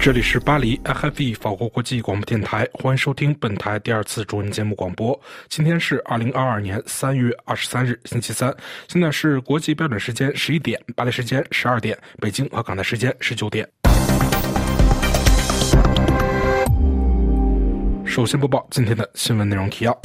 这里是巴黎 FFE 法国国际广播电台，欢迎收听本台第二次中文节目广播。今天是二零二二年三月二十三日，星期三，现在是国际标准时间十一点，巴黎时间十二点，北京和港台时间十九点。首先播报今天的新闻内容提要。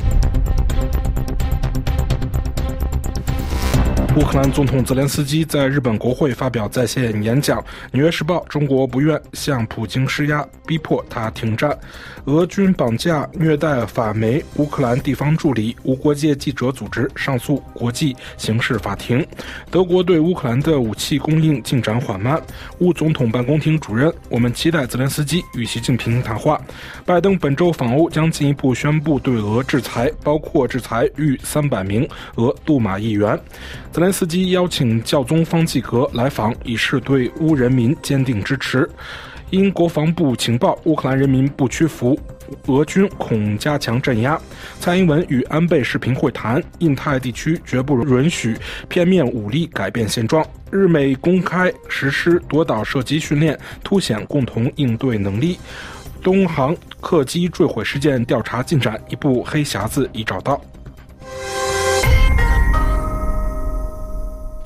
乌克兰总统泽连斯基在日本国会发表在线演讲。《纽约时报》：中国不愿向普京施压，逼迫他停战。俄军绑架、虐待法媒乌克兰地方助理，无国界记者组织上诉国际刑事法庭。德国对乌克兰的武器供应进展缓慢。乌总统办公厅主任：我们期待泽连斯基与习近平谈话。拜登本周访欧将进一步宣布对俄制裁，包括制裁逾三百名俄杜马议员。泽连。斯基邀请教宗方济各来访，以示对乌人民坚定支持。因国防部情报，乌克兰人民不屈服，俄军恐加强镇压。蔡英文与安倍视频会谈，印太地区绝不允许片面武力改变现状。日美公开实施夺岛射击训练，凸显共同应对能力。东航客机坠毁事件调查进展，一部黑匣子已找到。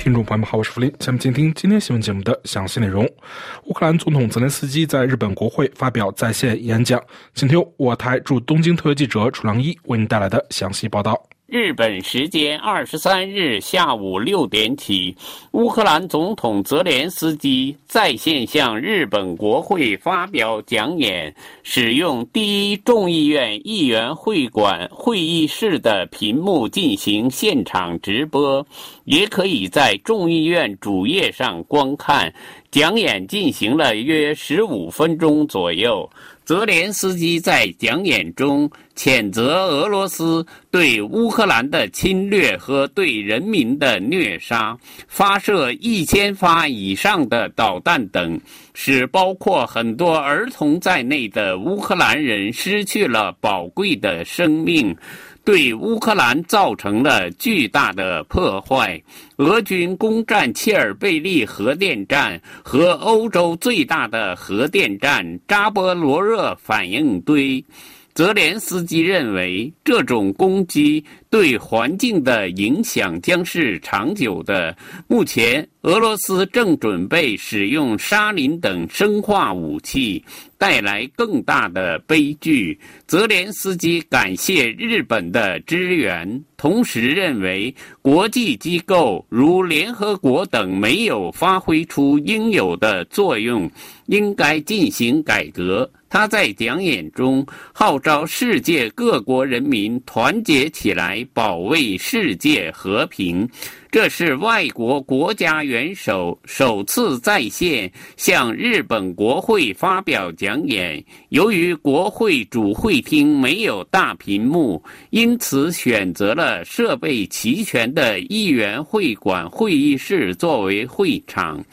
听众朋友们好，我是福林，下面请听今天新闻节目的详细内容。乌克兰总统泽连斯基在日本国会发表在线演讲，请听我台驻东京特约记者楚良一为您带来的详细报道。日本时间二十三日下午六点起，乌克兰总统泽连斯基在线向日本国会发表讲演，使用第一众议院议员会馆会议室的屏幕进行现场直播，也可以在众议院主页上观看。讲演进行了约十五分钟左右。泽连斯基在讲演中谴责俄罗斯对乌克兰的侵略和对人民的虐杀，发射一千发以上的导弹等，使包括很多儿童在内的乌克兰人失去了宝贵的生命。对乌克兰造成了巨大的破坏。俄军攻占切尔贝利核电站和欧洲最大的核电站扎波罗热反应堆。泽连斯基认为，这种攻击对环境的影响将是长久的。目前，俄罗斯正准备使用沙林等生化武器，带来更大的悲剧。泽连斯基感谢日本的支援，同时认为国际机构如联合国等没有发挥出应有的作用，应该进行改革。他在讲演中号召世界各国人民团结起来，保卫世界和平。这是外国国家元首首次在线向日本国会发表讲演。由于国会主会厅没有大屏幕，因此选择了设备齐全的议员会馆会议室作为会场。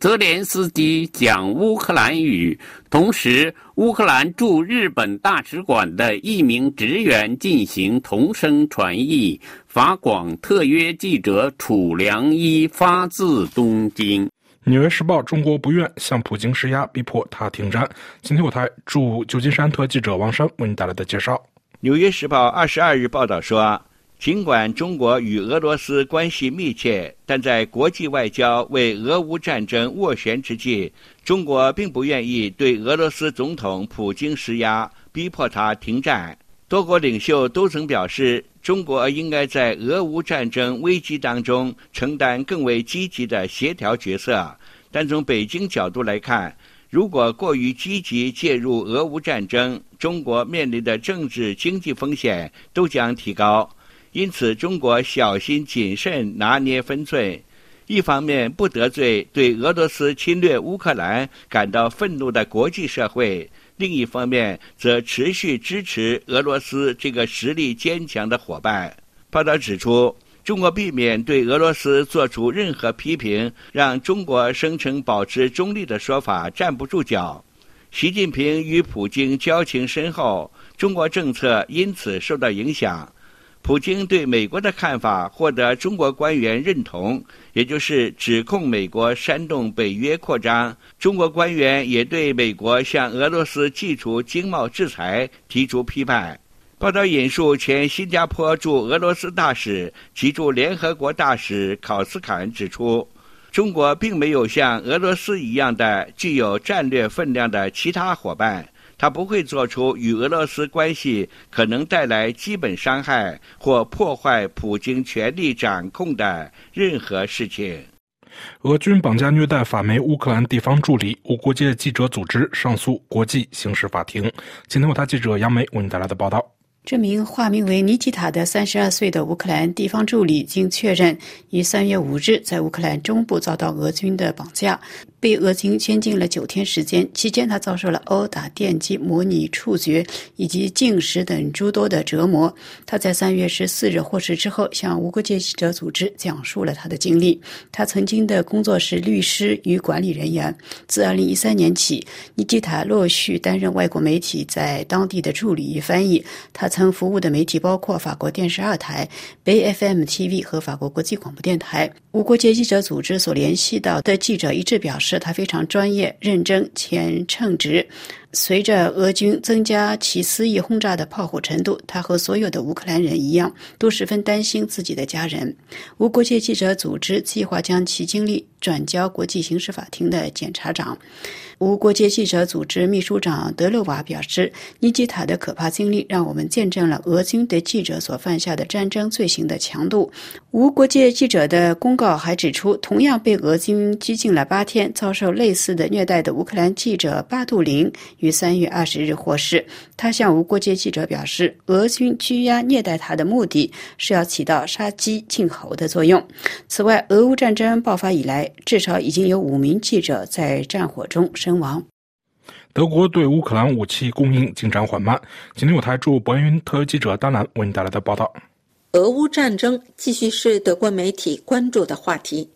泽连斯基讲乌克兰语，同时，乌克兰驻日本大使馆的一名职员进行同声传译。法广特约记者楚良一发自东京。《纽约时报》：中国不愿向普京施压，逼迫他停战。今天我台驻旧金山特记者王山为您带来的介绍。《纽约时报》二十二日报道说。尽管中国与俄罗斯关系密切，但在国际外交为俄乌战争斡旋之际，中国并不愿意对俄罗斯总统普京施压，逼迫他停战。多国领袖都曾表示，中国应该在俄乌战争危机当中承担更为积极的协调角色。但从北京角度来看，如果过于积极介入俄乌战争，中国面临的政治经济风险都将提高。因此，中国小心谨慎拿捏分寸，一方面不得罪对俄罗斯侵略乌克兰感到愤怒的国际社会，另一方面则持续支持俄罗斯这个实力坚强的伙伴。报道指出，中国避免对俄罗斯做出任何批评，让中国声称保持中立的说法站不住脚。习近平与普京交情深厚，中国政策因此受到影响。普京对美国的看法获得中国官员认同，也就是指控美国煽动北约扩张。中国官员也对美国向俄罗斯寄出经贸制裁提出批判。报道引述前新加坡驻俄罗斯大使及驻联合国大使考斯坎指出，中国并没有像俄罗斯一样的具有战略分量的其他伙伴。他不会做出与俄罗斯关系可能带来基本伤害或破坏普京权力掌控的任何事情。俄军绑架虐待法媒乌克兰地方助理，无国界记者组织上诉国际刑事法庭。今天，我台记者杨梅为您带来的报道。这名化名为尼基塔的三十二岁的乌克兰地方助理，经确认于三月五日在乌克兰中部遭到俄军的绑架。被俄军监禁了九天时间，期间他遭受了殴打、电击、模拟处决以及禁食等诸多的折磨。他在三月十四日获释之后，向无国界记者组织讲述了他的经历。他曾经的工作是律师与管理人员。自二零一三年起，尼基塔陆续担任外国媒体在当地的助理与翻译。他曾服务的媒体包括法国电视二台、北 FM TV 和法国国际广播电台。无国界记者组织所联系到的记者一致表示。是他非常专业、认真且称职。随着俄军增加其肆意轰炸的炮火程度，他和所有的乌克兰人一样，都十分担心自己的家人。无国界记者组织计划将其经历转交国际刑事法庭的检察长。无国界记者组织秘书长德勒瓦表示：“尼基塔的可怕经历让我们见证了俄军对记者所犯下的战争罪行的强度。”无国界记者的公告还指出，同样被俄军拘禁了八天、遭受类似的虐待的乌克兰记者巴杜林于三月二十日获释。他向无国界记者表示，俄军拘押虐待他的目的是要起到杀鸡儆猴的作用。此外，俄乌战争爆发以来，至少已经有五名记者在战火中。身亡。德国对乌克兰武器供应进展缓慢。今天，有台驻伯恩特约记者丹兰为您带来的报道：俄乌战争继续是德国媒体关注的话题。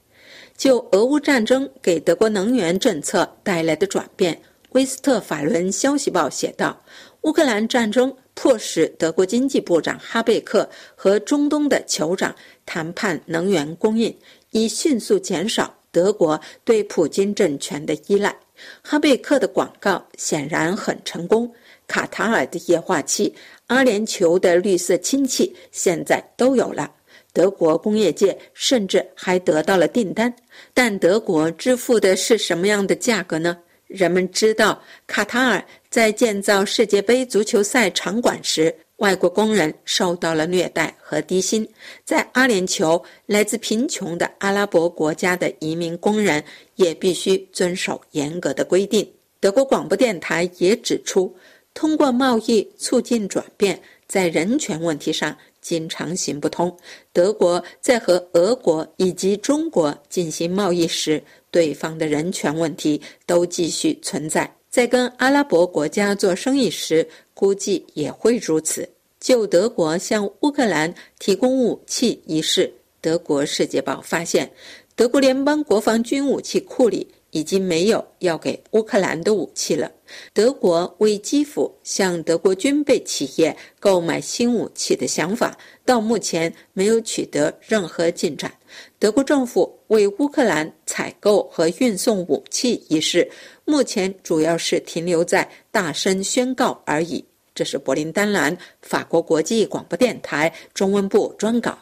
就俄乌战争给德国能源政策带来的转变，威斯特法伦消息报写道：乌克兰战争迫使德国经济部长哈贝克和中东的酋长谈判能源供应，以迅速减少德国对普京政权的依赖。哈贝克的广告显然很成功。卡塔尔的液化气、阿联酋的绿色氢气现在都有了。德国工业界甚至还得到了订单。但德国支付的是什么样的价格呢？人们知道，卡塔尔在建造世界杯足球赛场馆时。外国工人受到了虐待和低薪，在阿联酋，来自贫穷的阿拉伯国家的移民工人也必须遵守严格的规定。德国广播电台也指出，通过贸易促进转变，在人权问题上经常行不通。德国在和俄国以及中国进行贸易时，对方的人权问题都继续存在。在跟阿拉伯国家做生意时，估计也会如此。就德国向乌克兰提供武器一事，德国《世界报》发现，德国联邦国防军武器库里已经没有要给乌克兰的武器了。德国为基辅向德国军备企业购买新武器的想法，到目前没有取得任何进展。德国政府为乌克兰采购和运送武器一事，目前主要是停留在大声宣告而已。这是柏林丹兰法国国际广播电台中文部专稿。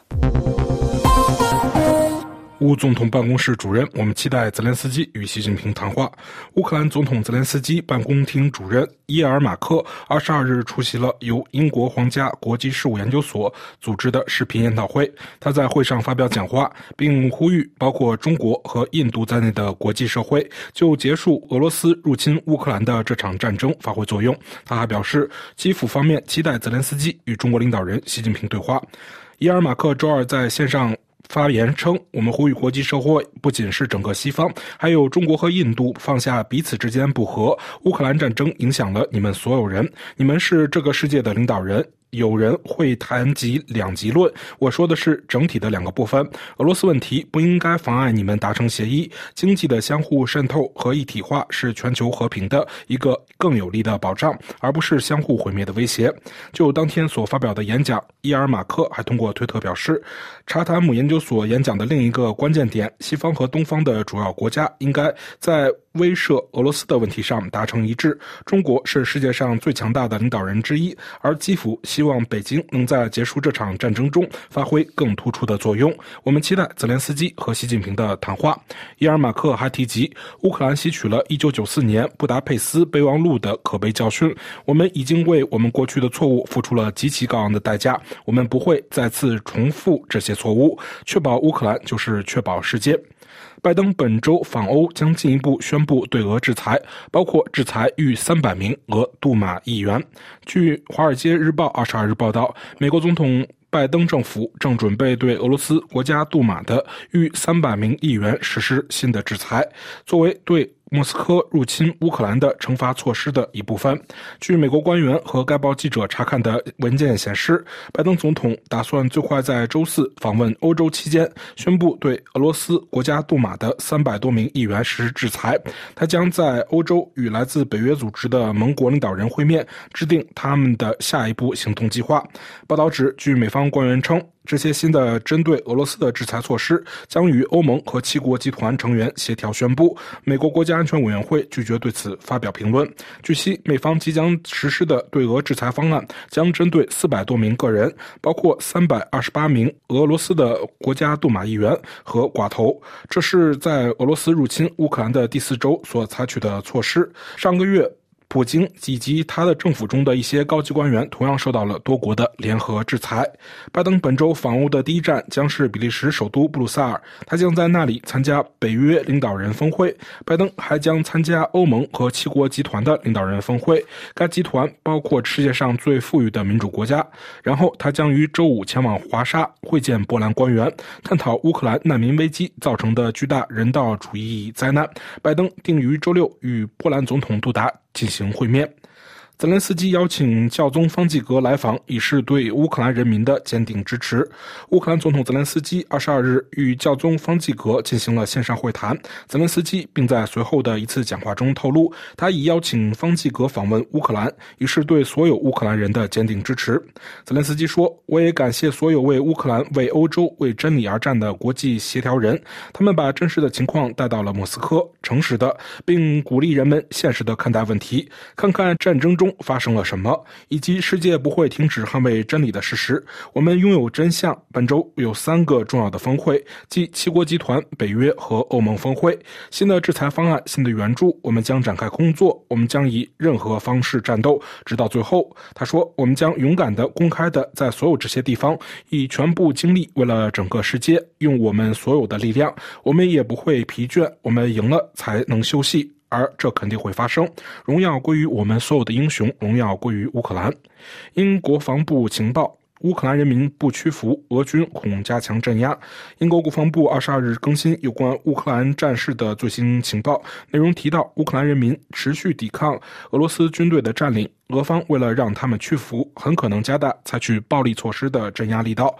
乌总统办公室主任，我们期待泽连斯基与习近平谈话。乌克兰总统泽连斯基办公厅主任伊尔马克二十二日出席了由英国皇家国际事务研究所组织的视频研讨会。他在会上发表讲话，并呼吁包括中国和印度在内的国际社会就结束俄罗斯入侵乌克兰的这场战争发挥作用。他还表示，基辅方面期待泽连斯基与中国领导人习近平对话。伊尔马克周二在线上。发言称：“我们呼吁国际社会，不仅是整个西方，还有中国和印度，放下彼此之间不和。乌克兰战争影响了你们所有人，你们是这个世界的领导人。有人会谈及两极论，我说的是整体的两个部分。俄罗斯问题不应该妨碍你们达成协议。经济的相互渗透和一体化是全球和平的一个更有力的保障，而不是相互毁灭的威胁。就当天所发表的演讲，伊尔马克还通过推特表示，查塔姆研究所演讲的另一个关键点：西方和东方的主要国家应该在。威慑俄罗斯的问题上达成一致。中国是世界上最强大的领导人之一，而基辅希望北京能在结束这场战争中发挥更突出的作用。我们期待泽连斯基和习近平的谈话。伊尔马克还提及，乌克兰吸取了1994年布达佩斯备忘录的可悲教训。我们已经为我们过去的错误付出了极其高昂的代价，我们不会再次重复这些错误。确保乌克兰就是确保世界。拜登本周访欧将进一步宣布对俄制裁，包括制裁逾三百名俄杜马议员。据《华尔街日报》二十二日报道，美国总统拜登政府正准备对俄罗斯国家杜马的逾三百名议员实施新的制裁，作为对。莫斯科入侵乌克兰的惩罚措施的一部分。据美国官员和该报记者查看的文件显示，拜登总统打算最快在周四访问欧洲期间，宣布对俄罗斯国家杜马的三百多名议员实施制裁。他将在欧洲与来自北约组织的盟国领导人会面，制定他们的下一步行动计划。报道指，据美方官员称。这些新的针对俄罗斯的制裁措施将与欧盟和七国集团成员协调宣布。美国国家安全委员会拒绝对此发表评论。据悉，美方即将实施的对俄制裁方案将针对四百多名个人，包括三百二十八名俄罗斯的国家杜马议员和寡头。这是在俄罗斯入侵乌克兰的第四周所采取的措施。上个月。普京以及他的政府中的一些高级官员同样受到了多国的联合制裁。拜登本周访欧的第一站将是比利时首都布鲁塞尔，他将在那里参加北约领导人峰会。拜登还将参加欧盟和七国集团的领导人峰会，该集团包括世界上最富裕的民主国家。然后他将于周五前往华沙会见波兰官员，探讨乌克兰难民危机造成的巨大人道主义灾难。拜登定于周六与波兰总统杜达。进行会面。泽连斯基邀请教宗方济各来访，以示对乌克兰人民的坚定支持。乌克兰总统泽连斯基二十二日与教宗方济各进行了线上会谈。泽连斯基并在随后的一次讲话中透露，他已邀请方济各访问乌克兰，以示对所有乌克兰人的坚定支持。泽连斯基说：“我也感谢所有为乌克兰、为欧洲、为真理而战的国际协调人，他们把真实的情况带到了莫斯科，诚实的，并鼓励人们现实的看待问题，看看战争中。”发生了什么，以及世界不会停止捍卫真理的事实。我们拥有真相。本周有三个重要的峰会，即七国集团、北约和欧盟峰会。新的制裁方案、新的援助，我们将展开工作。我们将以任何方式战斗，直到最后。他说：“我们将勇敢的、公开的，在所有这些地方，以全部精力，为了整个世界，用我们所有的力量。我们也不会疲倦。我们赢了才能休息。”而这肯定会发生。荣耀归于我们所有的英雄，荣耀归于乌克兰。英国防部情报，乌克兰人民不屈服，俄军恐加强镇压。英国国防部二十二日更新有关乌克兰战事的最新情报，内容提到，乌克兰人民持续抵抗俄罗斯军队的占领，俄方为了让他们屈服，很可能加大采取暴力措施的镇压力道。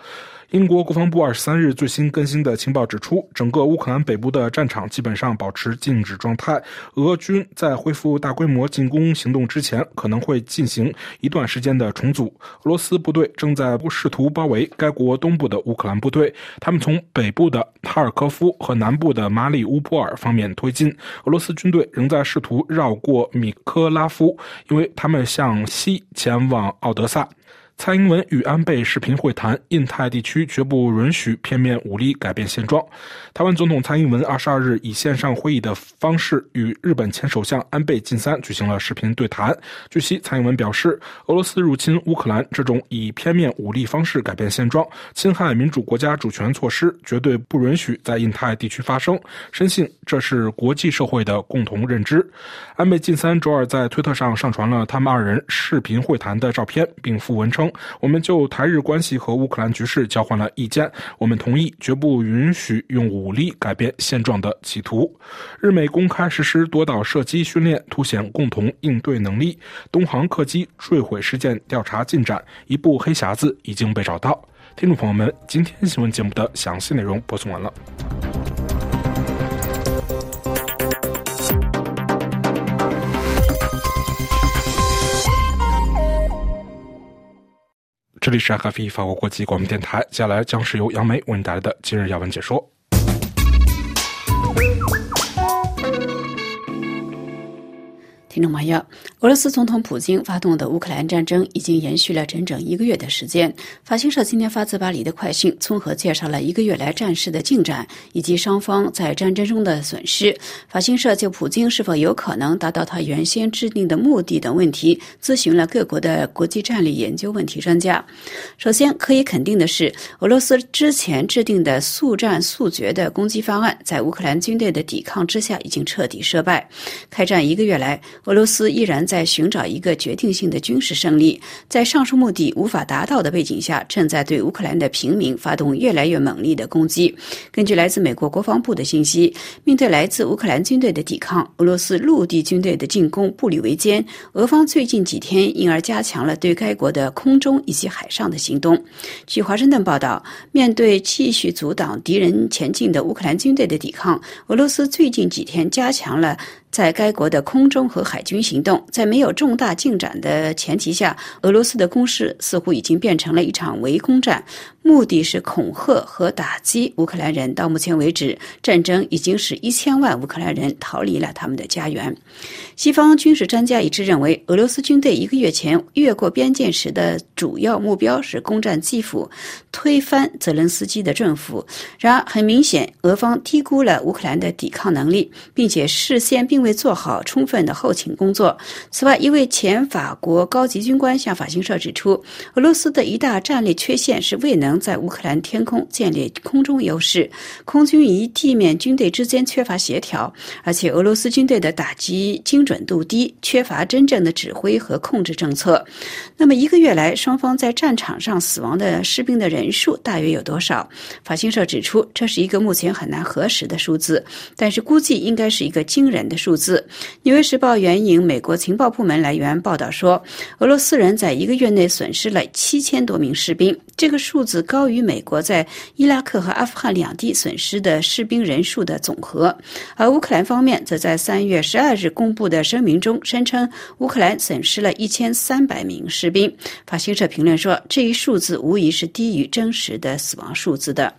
英国国防部二十三日最新更新的情报指出，整个乌克兰北部的战场基本上保持静止状态。俄军在恢复大规模进攻行动之前，可能会进行一段时间的重组。俄罗斯部队正在试图包围该国东部的乌克兰部队，他们从北部的哈尔科夫和南部的马里乌波尔方面推进。俄罗斯军队仍在试图绕过米科拉夫，因为他们向西前往奥德萨。蔡英文与安倍视频会谈，印太地区绝不允许片面武力改变现状。台湾总统蔡英文二十二日以线上会议的方式与日本前首相安倍晋三举行了视频对谈。据悉，蔡英文表示，俄罗斯入侵乌克兰这种以片面武力方式改变现状、侵害民主国家主权措施，绝对不允许在印太地区发生。深信这是国际社会的共同认知。安倍晋三周二在推特上上传了他们二人视频会谈的照片，并附文称。我们就台日关系和乌克兰局势交换了意见，我们同意绝不允许用武力改变现状的企图。日美公开实施多岛射击训练，凸显共同应对能力。东航客机坠毁事件调查进展，一部黑匣子已经被找到。听众朋友们，今天新闻节目的详细内容播送完了。这里是 f 菲法国国际广播电台，接下来将是由杨梅为您带来的今日要闻解说。听众朋友，俄罗斯总统普京发动的乌克兰战争已经延续了整整一个月的时间。法新社今天发自巴黎的快讯，综合介绍了一个月来战事的进展以及双方在战争中的损失。法新社就普京是否有可能达到他原先制定的目的等问题，咨询了各国的国际战略研究问题专家。首先，可以肯定的是，俄罗斯之前制定的速战速决的攻击方案，在乌克兰军队的抵抗之下已经彻底失败。开战一个月来，俄罗斯依然在寻找一个决定性的军事胜利，在上述目的无法达到的背景下，正在对乌克兰的平民发动越来越猛烈的攻击。根据来自美国国防部的信息，面对来自乌克兰军队的抵抗，俄罗斯陆地军队的进攻步履维艰。俄方最近几天因而加强了对该国的空中以及海上的行动。据华盛顿报道，面对继续阻挡敌人前进的乌克兰军队的抵抗，俄罗斯最近几天加强了。在该国的空中和海军行动，在没有重大进展的前提下，俄罗斯的攻势似乎已经变成了一场围攻战。目的是恐吓和打击乌克兰人。到目前为止，战争已经使一千万乌克兰人逃离了他们的家园。西方军事专家一致认为，俄罗斯军队一个月前越过边界时的主要目标是攻占基辅，推翻泽连斯基的政府。然而，很明显，俄方低估了乌克兰的抵抗能力，并且事先并未做好充分的后勤工作。此外，一位前法国高级军官向法新社指出，俄罗斯的一大战略缺陷是未能。在乌克兰天空建立空中优势，空军与地面军队之间缺乏协调，而且俄罗斯军队的打击精准度低，缺乏真正的指挥和控制政策。那么一个月来，双方在战场上死亡的士兵的人数大约有多少？法新社指出，这是一个目前很难核实的数字，但是估计应该是一个惊人的数数字。纽约时报援引美国情报部门来源报道说，俄罗斯人在一个月内损失了七千多名士兵，这个数字。高于美国在伊拉克和阿富汗两地损失的士兵人数的总和，而乌克兰方面则在三月十二日公布的声明中声称，乌克兰损失了一千三百名士兵。法新社评论说，这一数字无疑是低于真实的死亡数字的。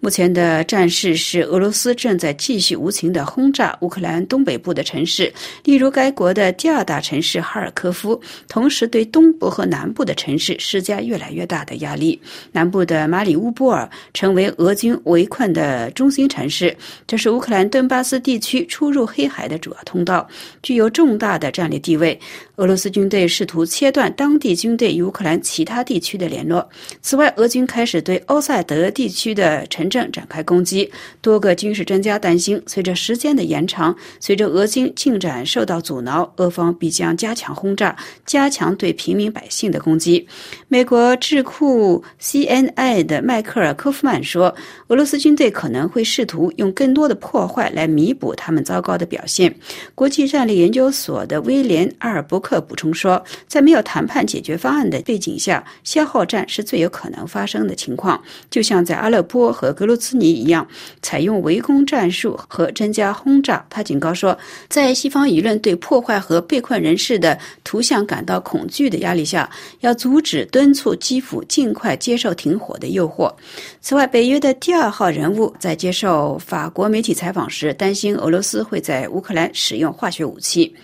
目前的战事是俄罗斯正在继续无情的轰炸乌克兰东北部的城市，例如该国的第二大城市哈尔科夫，同时对东部和南部的城市施加越来越大的压力。南部。的马里乌波尔成为俄军围困的中心城市，这是乌克兰顿巴斯地区出入黑海的主要通道，具有重大的战略地位。俄罗斯军队试图切断当地军队与乌克兰其他地区的联络。此外，俄军开始对欧塞德地区的城镇展开攻击。多个军事专家担心，随着时间的延长，随着俄军进展受到阻挠，俄方必将加强轰炸，加强对平民百姓的攻击。美国智库 CNI 的迈克尔·科夫曼说：“俄罗斯军队可能会试图用更多的破坏来弥补他们糟糕的表现。”国际战略研究所的威廉·阿尔伯克补充说：“在没有谈判解决方案的背景下，消耗战是最有可能发生的情况。就像在阿勒颇和格鲁兹尼一样，采用围攻战术和增加轰炸。”他警告说：“在西方舆论对破坏和被困人士的图像感到恐惧的压力下，要阻止敦。”促基辅尽快接受停火的诱惑。此外，北约的第二号人物在接受法国媒体采访时，担心俄罗斯会在乌克兰使用化学武器。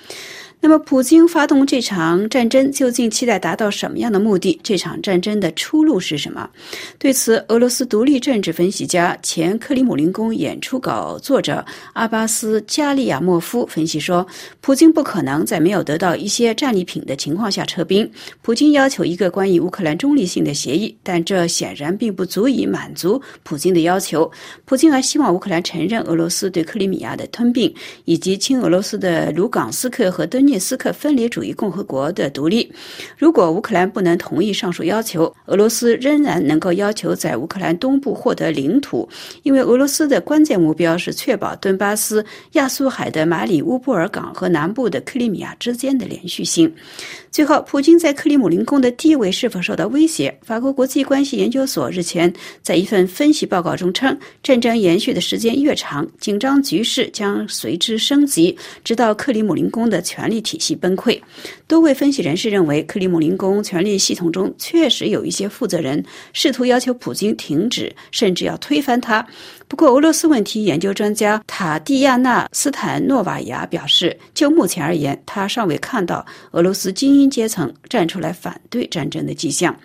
那么，普京发动这场战争究竟期待达到什么样的目的？这场战争的出路是什么？对此，俄罗斯独立政治分析家、前克里姆林宫演出稿作者阿巴斯·加利亚莫夫分析说：“普京不可能在没有得到一些战利品的情况下撤兵。普京要求一个关于乌克兰中立性的协议，但这显然并不足以满足普京的要求。普京还希望乌克兰承认俄罗斯对克里米亚的吞并，以及亲俄罗斯的卢冈斯克和敦。”涅斯克分离主义共和国的独立。如果乌克兰不能同意上述要求，俄罗斯仍然能够要求在乌克兰东部获得领土，因为俄罗斯的关键目标是确保顿巴斯、亚速海的马里乌波尔港和南部的克里米亚之间的连续性。最后，普京在克里姆林宫的地位是否受到威胁？法国国际关系研究所日前在一份分析报告中称，战争延续的时间越长，紧张局势将随之升级，直到克里姆林宫的权力体系崩溃。多位分析人士认为，克里姆林宫权力系统中确实有一些负责人试图要求普京停止，甚至要推翻他。不过，俄罗斯问题研究专家塔蒂亚娜·斯坦诺瓦娅表示，就目前而言，他尚未看到俄罗斯精英阶层站出来反对战争的迹象。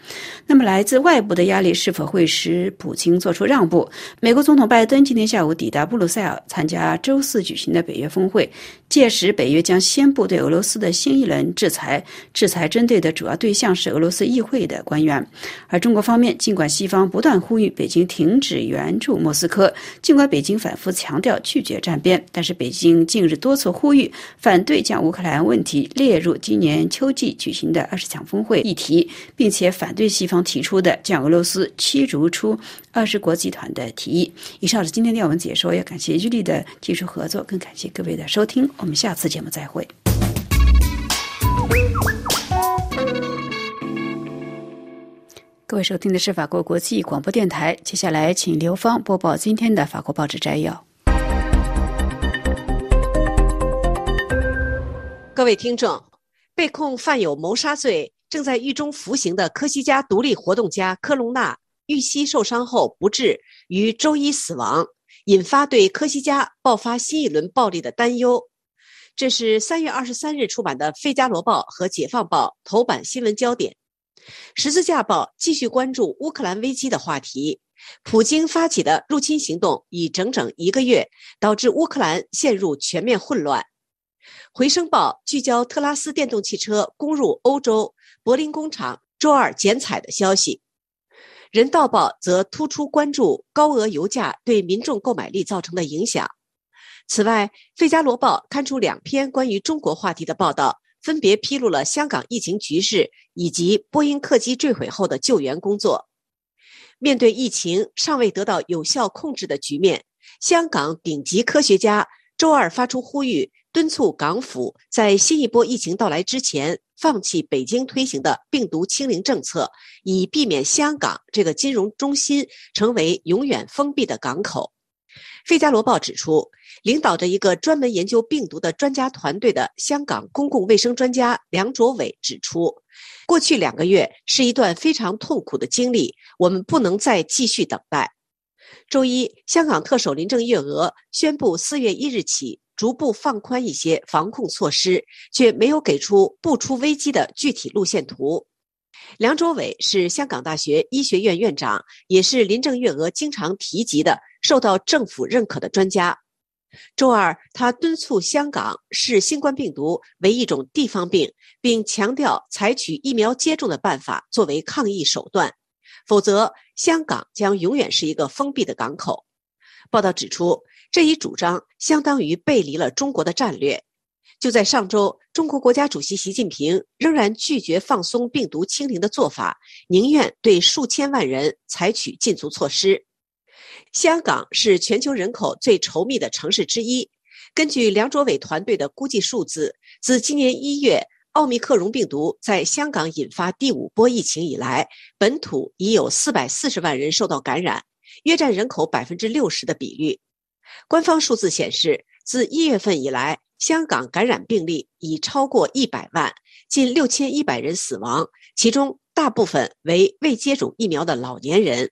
那么，来自外部的压力是否会使普京做出让步？美国总统拜登今天下午抵达布鲁塞尔，参加周四举行的北约峰会。届时，北约将宣布对俄罗斯的新一轮制裁，制裁针对的主要对象是俄罗斯议会的官员。而中国方面，尽管西方不断呼吁北京停止援助莫斯科。尽管北京反复强调拒绝站边，但是北京近日多次呼吁反对将乌克兰问题列入今年秋季举行的二十强峰会议题，并且反对西方提出的将俄罗斯驱逐出二十国集团的提议。以上是今天的要闻解说，也感谢玉丽的技术合作，更感谢各位的收听。我们下次节目再会。各位收听的是法国国际广播电台。接下来，请刘芳播报今天的法国报纸摘要。各位听众，被控犯有谋杀罪、正在狱中服刑的科西嘉独立活动家科隆纳遇袭受伤后不治，于周一死亡，引发对科西嘉爆发新一轮暴力的担忧。这是三月二十三日出版的《费加罗报》和《解放报》头版新闻焦点。十字架报继续关注乌克兰危机的话题。普京发起的入侵行动已整整一个月，导致乌克兰陷入全面混乱。回声报聚焦特拉斯电动汽车攻入欧洲，柏林工厂周二剪彩的消息。人道报则突出关注高额油价对民众购买力造成的影响。此外，费加罗报刊出两篇关于中国话题的报道。分别披露了香港疫情局势以及波音客机坠毁后的救援工作。面对疫情尚未得到有效控制的局面，香港顶级科学家周二发出呼吁，敦促港府在新一波疫情到来之前放弃北京推行的病毒清零政策，以避免香港这个金融中心成为永远封闭的港口。《费加罗报》指出，领导着一个专门研究病毒的专家团队的香港公共卫生专家梁卓伟指出，过去两个月是一段非常痛苦的经历，我们不能再继续等待。周一，香港特首林郑月娥宣布，四月一日起逐步放宽一些防控措施，却没有给出不出危机的具体路线图。梁卓伟是香港大学医学院院长，也是林郑月娥经常提及的。受到政府认可的专家，周二他敦促香港视新冠病毒为一种地方病，并强调采取疫苗接种的办法作为抗疫手段，否则香港将永远是一个封闭的港口。报道指出，这一主张相当于背离了中国的战略。就在上周，中国国家主席习近平仍然拒绝放松病毒清零的做法，宁愿对数千万人采取禁足措施。香港是全球人口最稠密的城市之一。根据梁卓伟团队的估计数字，自今年一月奥密克戎病毒在香港引发第五波疫情以来，本土已有四百四十万人受到感染，约占人口百分之六十的比率。官方数字显示，自一月份以来，香港感染病例已超过一百万，近六千一百人死亡，其中大部分为未接种疫苗的老年人。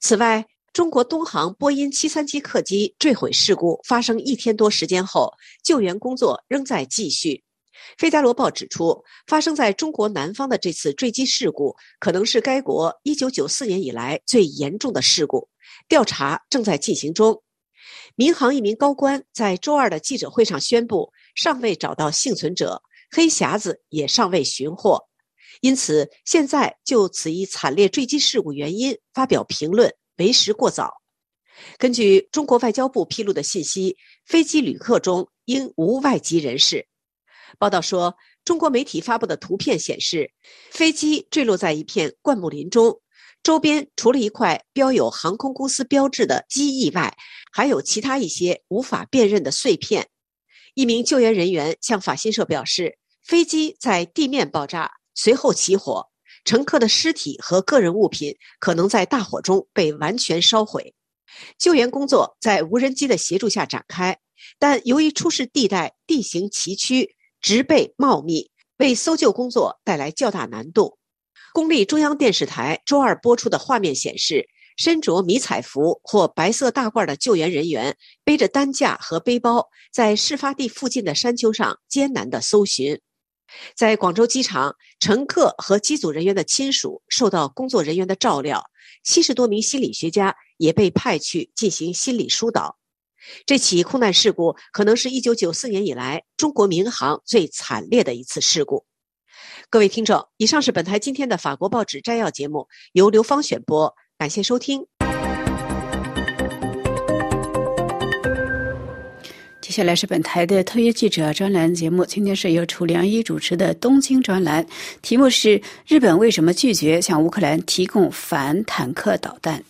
此外，中国东航波音737客机坠毁事故发生一天多时间后，救援工作仍在继续。《费加罗报》指出，发生在中国南方的这次坠机事故可能是该国1994年以来最严重的事故，调查正在进行中。民航一名高官在周二的记者会上宣布，尚未找到幸存者，黑匣子也尚未寻获，因此现在就此一惨烈坠机事故原因发表评论。为时过早。根据中国外交部披露的信息，飞机旅客中应无外籍人士。报道说，中国媒体发布的图片显示，飞机坠落在一片灌木林中，周边除了一块标有航空公司标志的机翼外，还有其他一些无法辨认的碎片。一名救援人员向法新社表示，飞机在地面爆炸，随后起火，乘客的尸体和个人物品可能在大火中被完全烧毁。救援工作在无人机的协助下展开。但由于出事地带地形崎岖、植被茂密，为搜救工作带来较大难度。公立中央电视台周二播出的画面显示，身着迷彩服或白色大褂的救援人员背着担架和背包，在事发地附近的山丘上艰难地搜寻。在广州机场，乘客和机组人员的亲属受到工作人员的照料，七十多名心理学家也被派去进行心理疏导。这起空难事故可能是一九九四年以来中国民航最惨烈的一次事故。各位听众，以上是本台今天的法国报纸摘要节目，由刘芳选播，感谢收听。接下来是本台的特约记者专栏节目，今天是由楚良一主持的东京专栏，题目是日本为什么拒绝向乌克兰提供反坦克导弹。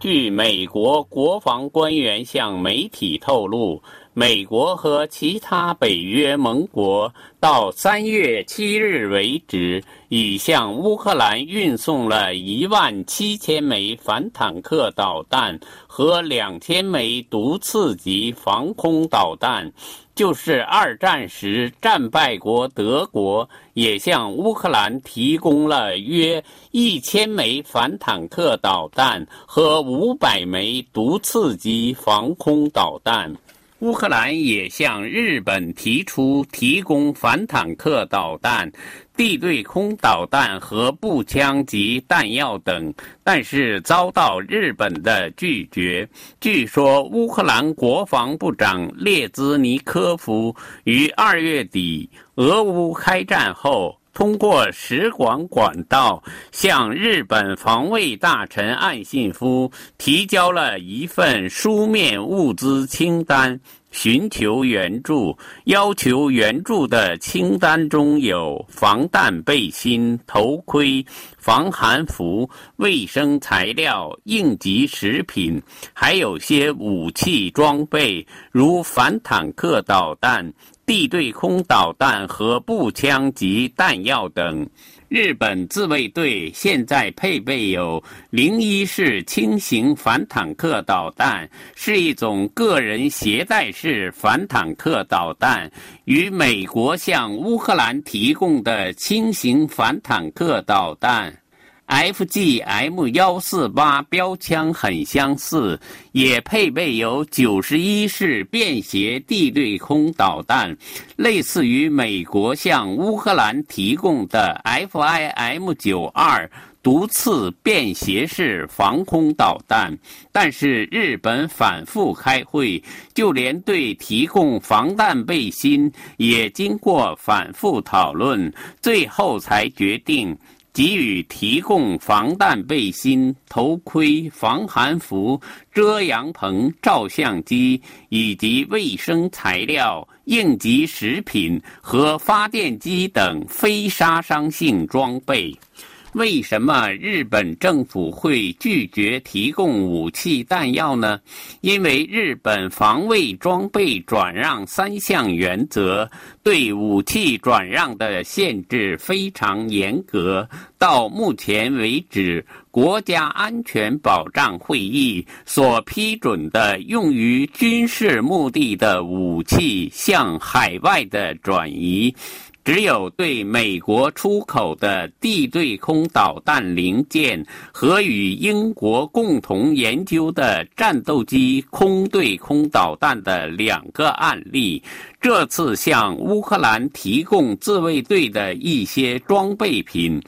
据美国国防官员向媒体透露，美国和其他北约盟国到三月七日为止，已向乌克兰运送了一万七千枚反坦克导弹和两千枚毒刺级防空导弹。就是二战时战败国德国也向乌克兰提供了约一千枚反坦克导弹和五百枚毒刺级防空导弹。乌克兰也向日本提出提供反坦克导弹、地对空导弹和步枪及弹药等，但是遭到日本的拒绝。据说，乌克兰国防部长列兹尼科夫于二月底俄乌开战后。通过使馆管道向日本防卫大臣岸信夫提交了一份书面物资清单，寻求援助。要求援助的清单中有防弹背心、头盔、防寒服、卫生材料、应急食品，还有些武器装备，如反坦克导弹。地对空导弹和步枪及弹药等。日本自卫队现在配备有零一式轻型反坦克导弹，是一种个人携带式反坦克导弹，与美国向乌克兰提供的轻型反坦克导弹。FGM 幺四八标枪很相似，也配备有九十一式便携地对空导弹，类似于美国向乌克兰提供的 FIM 九二毒刺便携式防空导弹。但是日本反复开会，就连对提供防弹背心也经过反复讨论，最后才决定。给予提供防弹背心、头盔、防寒服、遮阳棚、照相机以及卫生材料、应急食品和发电机等非杀伤性装备。为什么日本政府会拒绝提供武器弹药呢？因为日本防卫装备转让三项原则对武器转让的限制非常严格。到目前为止，国家安全保障会议所批准的用于军事目的的武器向海外的转移。只有对美国出口的地对空导弹零件和与英国共同研究的战斗机空对空导弹的两个案例，这次向乌克兰提供自卫队的一些装备品。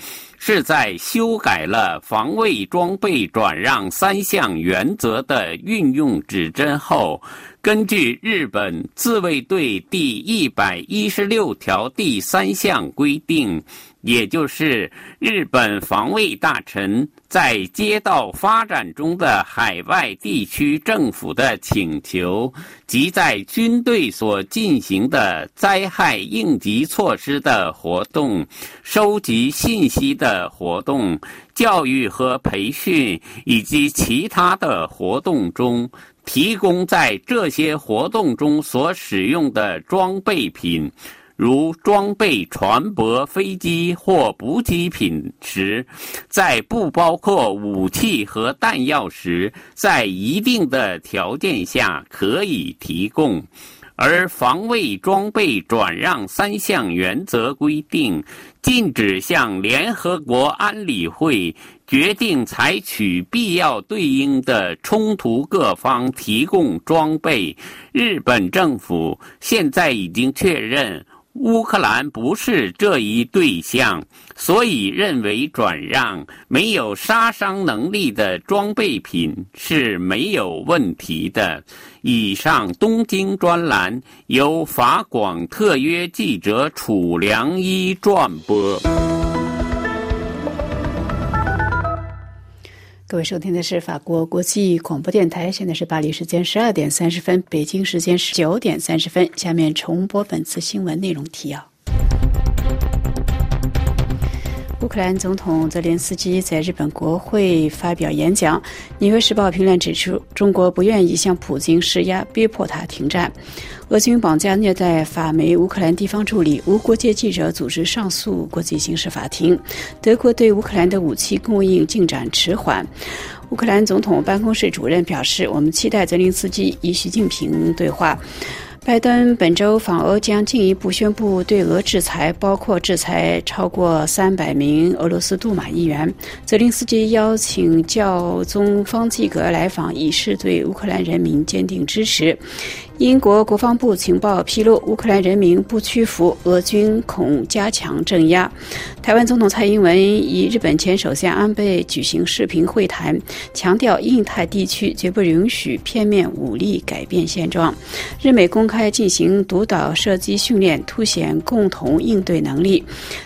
是在修改了防卫装备转让三项原则的运用指针后，根据日本自卫队第一百一十六条第三项规定，也就是日本防卫大臣在接到发展中的海外地区政府的请求，及在军队所进行的灾害应急措施的活动、收集信息的活动、教育和培训以及其他的活动中，提供在这些活动中所使用的装备品。如装备船舶、飞机或补给品时，在不包括武器和弹药时，在一定的条件下可以提供；而防卫装备转让三项原则规定，禁止向联合国安理会决定采取必要对应的冲突各方提供装备。日本政府现在已经确认。乌克兰不是这一对象，所以认为转让没有杀伤能力的装备品是没有问题的。以上东京专栏由法广特约记者楚良一转播。各位收听的是法国国际广播电台，现在是巴黎时间十二点三十分，北京时间十九点三十分。下面重播本次新闻内容提要。乌克兰总统泽连斯基在日本国会发表演讲，《纽约时报》评论指出，中国不愿意向普京施压，逼迫他停战。俄军绑架虐待法媒乌克兰地方助理，无国界记者组织上诉国际刑事法庭。德国对乌克兰的武器供应进展迟缓。乌克兰总统办公室主任表示：“我们期待泽连斯基与习近平对话。”拜登本周访俄将进一步宣布对俄制裁，包括制裁超过三百名俄罗斯杜马议员。泽林斯基邀请教宗方济格来访，以示对乌克兰人民坚定支持。英国国防部情报披露，乌克兰人民不屈服，俄军恐加强镇压。台湾总统蔡英文与日本前首相安倍举行视频会谈，强调印太地区绝不允许片面武力改变现状。日美公开进行独岛射击训练，凸显共同应对能力。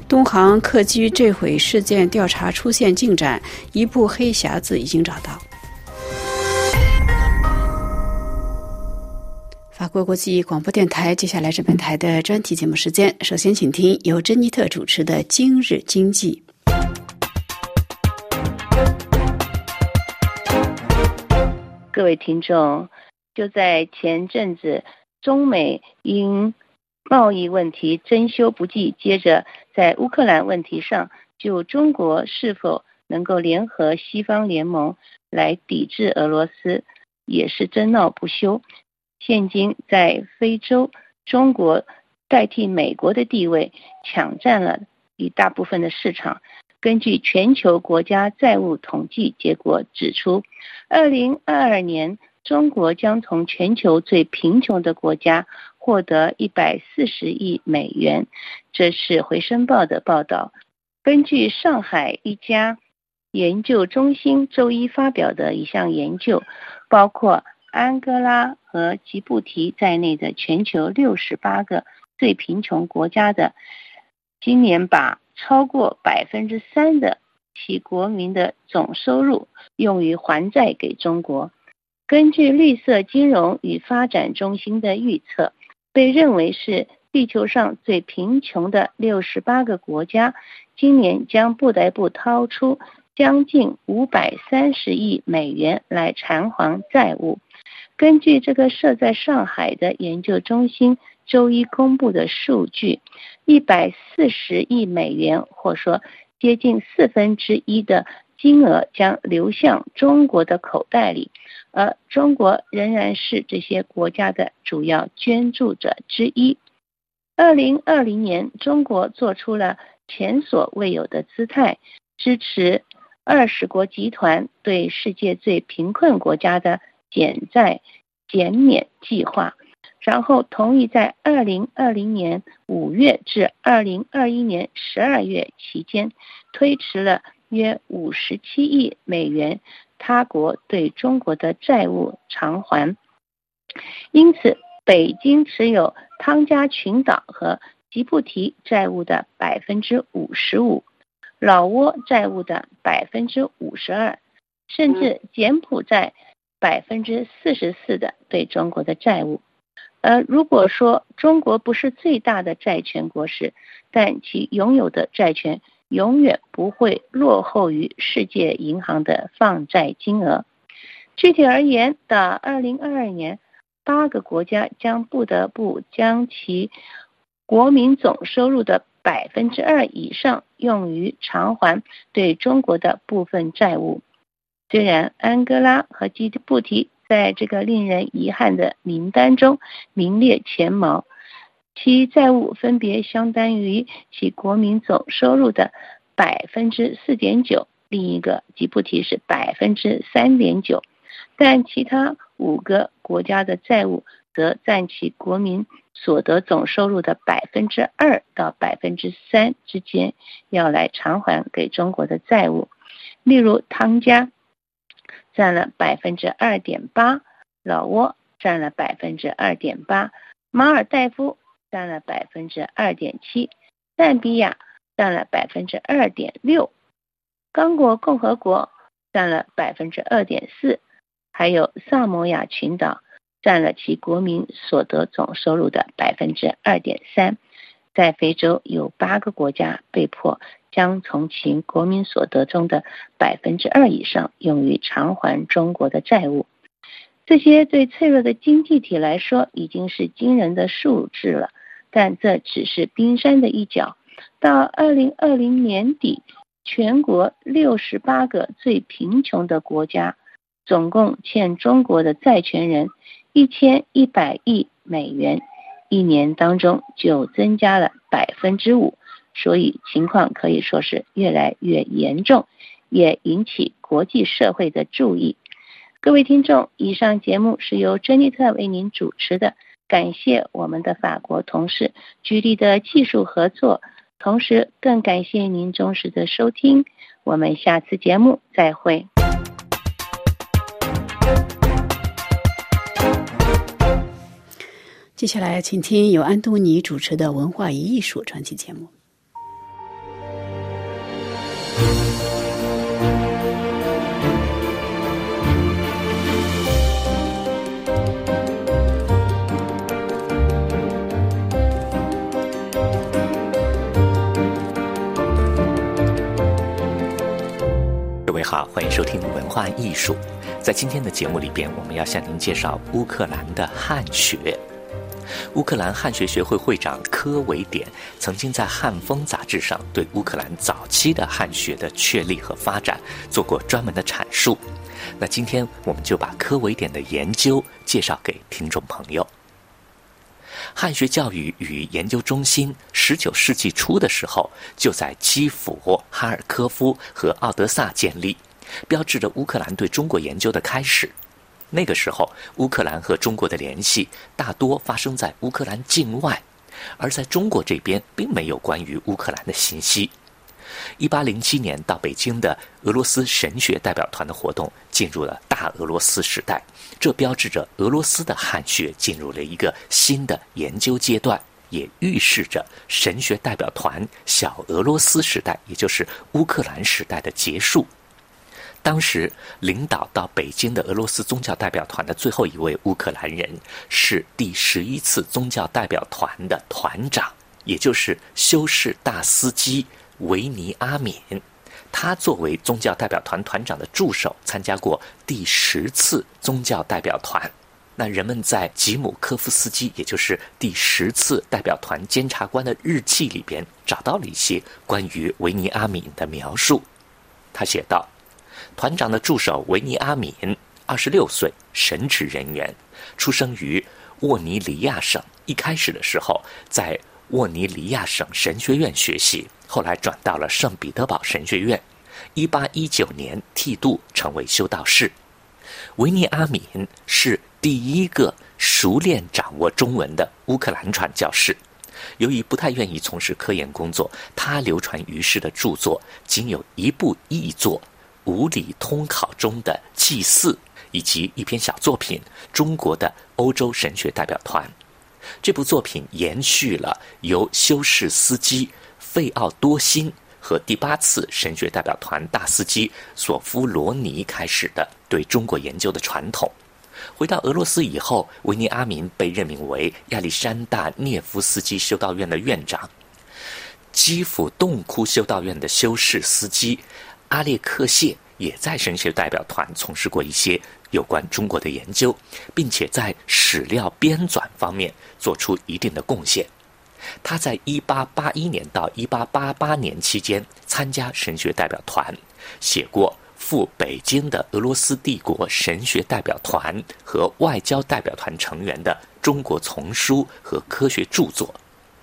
东航客机坠毁事件调查出现进展，一部黑匣子已经找到。法国国际广播电台，接下来是本台的专题节目时间。首先，请听由珍妮特主持的《今日经济》。各位听众，就在前阵子，中美因贸易问题争修不济，接着在乌克兰问题上，就中国是否能够联合西方联盟来抵制俄罗斯，也是争闹不休。现今在非洲，中国代替美国的地位，抢占了一大部分的市场。根据全球国家债务统计结果指出，二零二二年中国将从全球最贫穷的国家获得一百四十亿美元。这是《回声报》的报道。根据上海一家研究中心周一发表的一项研究，包括。安哥拉和吉布提在内的全球六十八个最贫穷国家的，今年把超过百分之三的其国民的总收入用于还债给中国。根据绿色金融与发展中心的预测，被认为是地球上最贫穷的六十八个国家，今年将不得不掏出将近五百三十亿美元来偿还债务。根据这个设在上海的研究中心周一公布的数据，一百四十亿美元，或说接近四分之一的金额将流向中国的口袋里，而中国仍然是这些国家的主要捐助者之一。二零二零年，中国做出了前所未有的姿态，支持二十国集团对世界最贫困国家的。减债减免计划，然后同意在二零二零年五月至二零二一年十二月期间推迟了约五十七亿美元他国对中国的债务偿还。因此，北京持有汤加群岛和吉布提债务的百分之五十五，老挝债务的百分之五十二，甚至柬埔寨百分之四十四的对中国的债务。而如果说中国不是最大的债权国时，但其拥有的债权永远不会落后于世界银行的放债金额。具体而言，到二零二二年，八个国家将不得不将其国民总收入的百分之二以上用于偿还对中国的部分债务。虽然安哥拉和吉布提在这个令人遗憾的名单中名列前茅，其债务分别相当于其国民总收入的百分之四点九，另一个吉布提是百分之三点九。但其他五个国家的债务则占其国民所得总收入的百分之二到百分之三之间，要来偿还给中国的债务。例如，汤加占了百分之二点八，老挝占了百分之二点八，马尔代夫占了百分之二点七，赞比亚占了百分之二点六，刚果共和国占了百分之二点四。还有萨摩亚群岛占了其国民所得总收入的百分之二点三，在非洲有八个国家被迫将从其国民所得中的百分之二以上用于偿还中国的债务。这些对脆弱的经济体来说已经是惊人的数字了，但这只是冰山的一角。到二零二零年底，全国六十八个最贫穷的国家。总共欠中国的债权人一千一百亿美元，一年当中就增加了百分之五，所以情况可以说是越来越严重，也引起国际社会的注意。各位听众，以上节目是由珍妮特为您主持的，感谢我们的法国同事居里的技术合作，同时更感谢您忠实的收听，我们下次节目再会。接下来，请听由安东尼主持的文化与艺术专辑节目。好，欢迎收听文化艺术。在今天的节目里边，我们要向您介绍乌克兰的汉学。乌克兰汉学学会会长科维典曾经在《汉风》杂志上对乌克兰早期的汉学的确立和发展做过专门的阐述。那今天我们就把科维典的研究介绍给听众朋友。汉学教育与研究中心19世纪初的时候就在基辅、哈尔科夫和奥德萨建立，标志着乌克兰对中国研究的开始。那个时候，乌克兰和中国的联系大多发生在乌克兰境外，而在中国这边并没有关于乌克兰的信息。一八零七年到北京的俄罗斯神学代表团的活动进入了大俄罗斯时代，这标志着俄罗斯的汉学进入了一个新的研究阶段，也预示着神学代表团小俄罗斯时代，也就是乌克兰时代的结束。当时领导到北京的俄罗斯宗教代表团的最后一位乌克兰人是第十一次宗教代表团的团长，也就是修士大司机维尼阿敏。他作为宗教代表团团长的助手，参加过第十次宗教代表团。那人们在吉姆科夫斯基，也就是第十次代表团监察官的日记里边，找到了一些关于维尼阿敏的描述。他写道。团长的助手维尼阿敏，二十六岁，神职人员，出生于沃尼里亚省。一开始的时候，在沃尼里亚省神学院学习，后来转到了圣彼得堡神学院。一八一九年剃度成为修道士。维尼阿敏是第一个熟练掌握中文的乌克兰传教士。由于不太愿意从事科研工作，他流传于世的著作仅有一部译作。《五里通考》中的祭祀，以及一篇小作品《中国的欧洲神学代表团》。这部作品延续了由修士司机费奥多辛和第八次神学代表团大司机索夫罗尼开始的对中国研究的传统。回到俄罗斯以后，维尼阿明被任命为亚历山大涅夫斯基修道院的院长。基辅洞窟修道院的修士司机阿列克谢也在神学代表团从事过一些有关中国的研究，并且在史料编纂方面做出一定的贡献。他在1881年到1888年期间参加神学代表团，写过赴北京的俄罗斯帝国神学代表团和外交代表团成员的中国丛书和科学著作。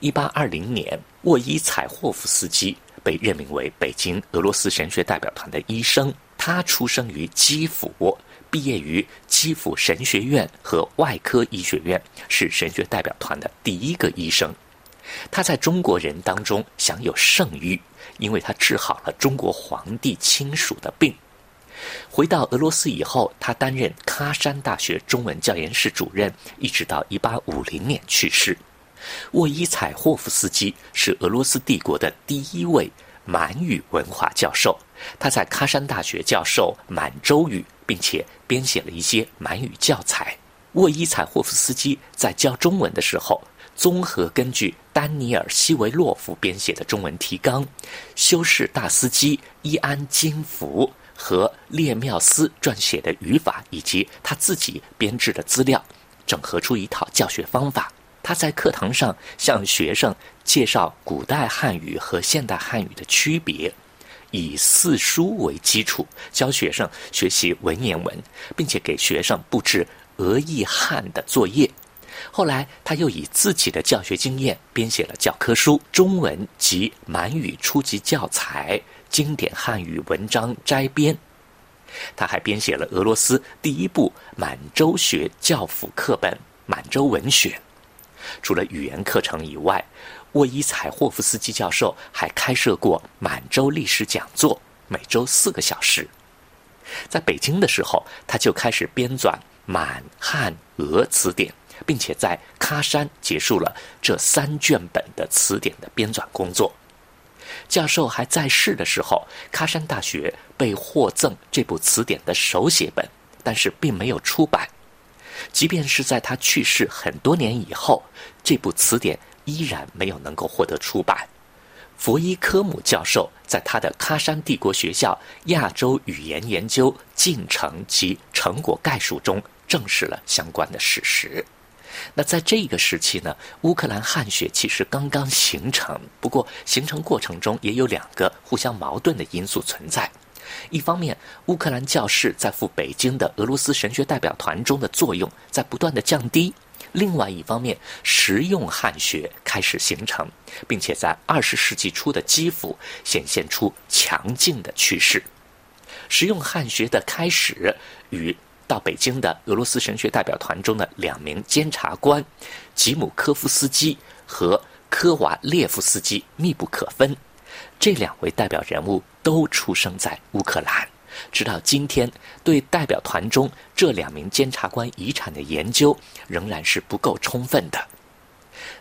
1820年。沃伊采霍夫斯基被任命为北京俄罗斯神学代表团的医生。他出生于基辅，毕业于基辅神学院和外科医学院，是神学代表团的第一个医生。他在中国人当中享有盛誉，因为他治好了中国皇帝亲属的病。回到俄罗斯以后，他担任喀山大学中文教研室主任，一直到1850年去世。沃伊采霍夫斯基是俄罗斯帝国的第一位满语文化教授，他在喀山大学教授满洲语，并且编写了一些满语教材。沃伊采霍夫斯基在教中文的时候，综合根据丹尼尔·西维洛夫编写的中文提纲、修士大司机伊安金福和列缪斯撰写的语法，以及他自己编制的资料，整合出一套教学方法。他在课堂上向学生介绍古代汉语和现代汉语的区别，以四书为基础教学生学习文言文，并且给学生布置俄译汉的作业。后来，他又以自己的教学经验编写了教科书、中文及满语初级教材、经典汉语文章摘编。他还编写了俄罗斯第一部满洲学教辅课本《满洲文学》。除了语言课程以外，沃伊采霍夫斯基教授还开设过满洲历史讲座，每周四个小时。在北京的时候，他就开始编纂满汉俄词典，并且在喀山结束了这三卷本的词典的编纂工作。教授还在世的时候，喀山大学被获赠这部词典的手写本，但是并没有出版。即便是在他去世很多年以后，这部词典依然没有能够获得出版。弗伊科姆教授在他的喀山帝国学校亚洲语言研究进程及成果概述中证实了相关的事实。那在这个时期呢，乌克兰汉学其实刚刚形成，不过形成过程中也有两个互相矛盾的因素存在。一方面，乌克兰教士在赴北京的俄罗斯神学代表团中的作用在不断的降低；另外一方面，实用汉学开始形成，并且在二十世纪初的基辅显现出强劲的趋势。实用汉学的开始与到北京的俄罗斯神学代表团中的两名监察官吉姆科夫斯基和科瓦列夫斯基密不可分。这两位代表人物都出生在乌克兰，直到今天，对代表团中这两名监察官遗产的研究仍然是不够充分的。